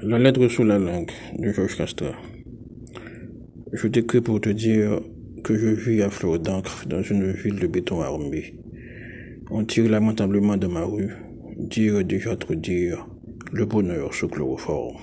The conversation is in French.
La lettre sous la langue de Georges Castra. Je t'écris pour te dire que je vis à fleur d'encre dans une ville de béton armé. On tire lamentablement de ma rue, dire déjà trop dire, le bonheur sous chloroforme.